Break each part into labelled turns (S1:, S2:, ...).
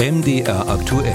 S1: MDR aktuell.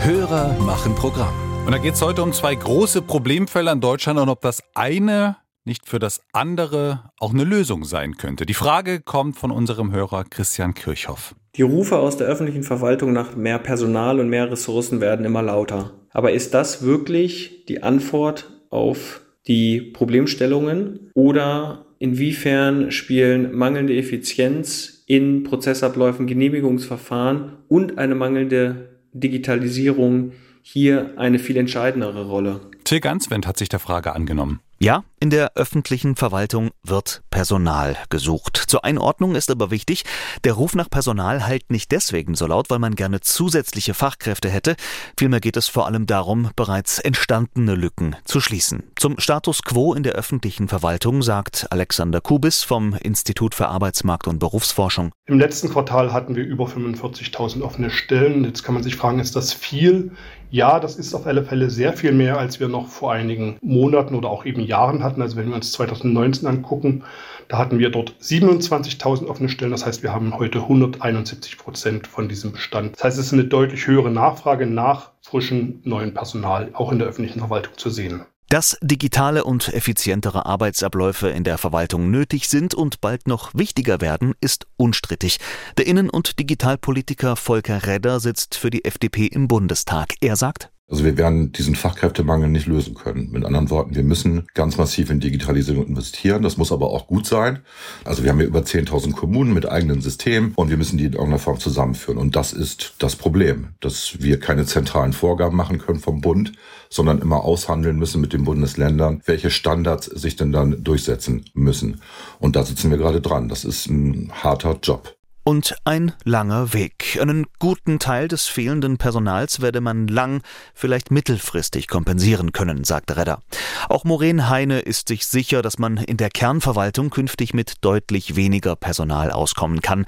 S1: Hörer machen Programm.
S2: Und da geht es heute um zwei große Problemfälle in Deutschland und ob das eine nicht für das andere auch eine Lösung sein könnte. Die Frage kommt von unserem Hörer Christian Kirchhoff.
S3: Die Rufe aus der öffentlichen Verwaltung nach mehr Personal und mehr Ressourcen werden immer lauter. Aber ist das wirklich die Antwort auf die Problemstellungen oder inwiefern spielen mangelnde Effizienz in Prozessabläufen, Genehmigungsverfahren und eine mangelnde Digitalisierung hier eine viel entscheidendere Rolle?
S2: Till Ganswend hat sich der Frage angenommen.
S4: Ja, in der öffentlichen Verwaltung wird Personal gesucht. Zur Einordnung ist aber wichtig, der Ruf nach Personal halt nicht deswegen so laut, weil man gerne zusätzliche Fachkräfte hätte. Vielmehr geht es vor allem darum, bereits entstandene Lücken zu schließen. Zum Status quo in der öffentlichen Verwaltung sagt Alexander Kubis vom Institut für Arbeitsmarkt und Berufsforschung.
S5: Im letzten Quartal hatten wir über 45.000 offene Stellen. Jetzt kann man sich fragen, ist das viel? Ja, das ist auf alle Fälle sehr viel mehr, als wir noch vor einigen Monaten oder auch eben Jahren hatten. Also wenn wir uns 2019 angucken, da hatten wir dort 27.000 offene Stellen. Das heißt, wir haben heute 171 Prozent von diesem Bestand. Das heißt, es ist eine deutlich höhere Nachfrage nach frischem neuen Personal, auch in der öffentlichen Verwaltung zu sehen.
S4: Dass digitale und effizientere Arbeitsabläufe in der Verwaltung nötig sind und bald noch wichtiger werden, ist unstrittig. Der Innen- und Digitalpolitiker Volker Redder sitzt für die FDP im Bundestag. Er sagt,
S6: also wir werden diesen Fachkräftemangel nicht lösen können. Mit anderen Worten, wir müssen ganz massiv in Digitalisierung investieren. Das muss aber auch gut sein. Also wir haben ja über 10.000 Kommunen mit eigenen Systemen und wir müssen die in irgendeiner Form zusammenführen. Und das ist das Problem, dass wir keine zentralen Vorgaben machen können vom Bund, sondern immer aushandeln müssen mit den Bundesländern, welche Standards sich denn dann durchsetzen müssen. Und da sitzen wir gerade dran. Das ist ein harter Job
S4: und ein langer Weg. Einen guten Teil des fehlenden Personals werde man lang, vielleicht mittelfristig kompensieren können, sagte Redder. Auch Maureen Heine ist sich sicher, dass man in der Kernverwaltung künftig mit deutlich weniger Personal auskommen kann.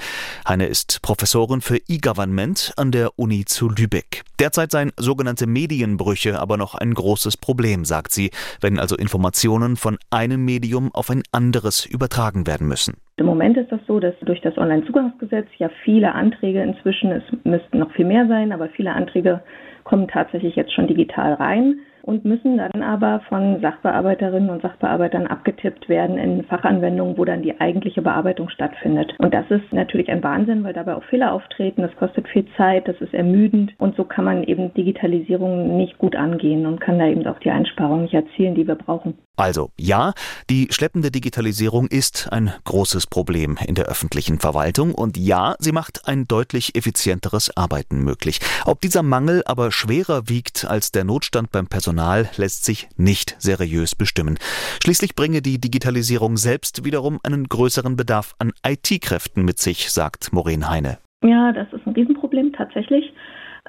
S4: Heine ist Professorin für E-Government an der Uni zu Lübeck. Derzeit seien sogenannte Medienbrüche aber noch ein großes Problem, sagt sie, wenn also Informationen von einem Medium auf ein anderes übertragen werden müssen.
S7: Im Moment ist das so, dass durch das Onlinezugangsgesetz ja viele Anträge inzwischen, es müssten noch viel mehr sein, aber viele Anträge kommen tatsächlich jetzt schon digital rein und müssen dann aber von Sachbearbeiterinnen und Sachbearbeitern abgetippt werden in Fachanwendungen, wo dann die eigentliche Bearbeitung stattfindet. Und das ist natürlich ein Wahnsinn, weil dabei auch Fehler auftreten, das kostet viel Zeit, das ist ermüdend und so kann man eben Digitalisierung nicht gut angehen und kann da eben auch die Einsparungen nicht erzielen, die wir brauchen.
S4: Also ja, die schleppende Digitalisierung ist ein großes Problem in der öffentlichen Verwaltung und ja, sie macht ein deutlich effizienteres Arbeiten möglich. Ob dieser Mangel aber schwerer wiegt als der Notstand beim Personal, lässt sich nicht seriös bestimmen. Schließlich bringe die Digitalisierung selbst wiederum einen größeren Bedarf an IT-Kräften mit sich, sagt Maureen Heine.
S7: Ja, das ist ein Riesenproblem tatsächlich.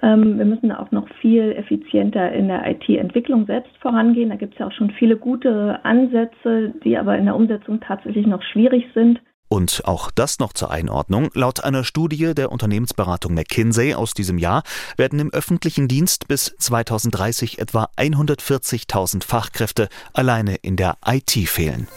S7: Ähm, wir müssen auch noch viel effizienter in der IT-Entwicklung selbst vorangehen. Da gibt es ja auch schon viele gute Ansätze, die aber in der Umsetzung tatsächlich noch schwierig sind.
S4: Und auch das noch zur Einordnung. Laut einer Studie der Unternehmensberatung McKinsey aus diesem Jahr werden im öffentlichen Dienst bis 2030 etwa 140.000 Fachkräfte alleine in der IT fehlen.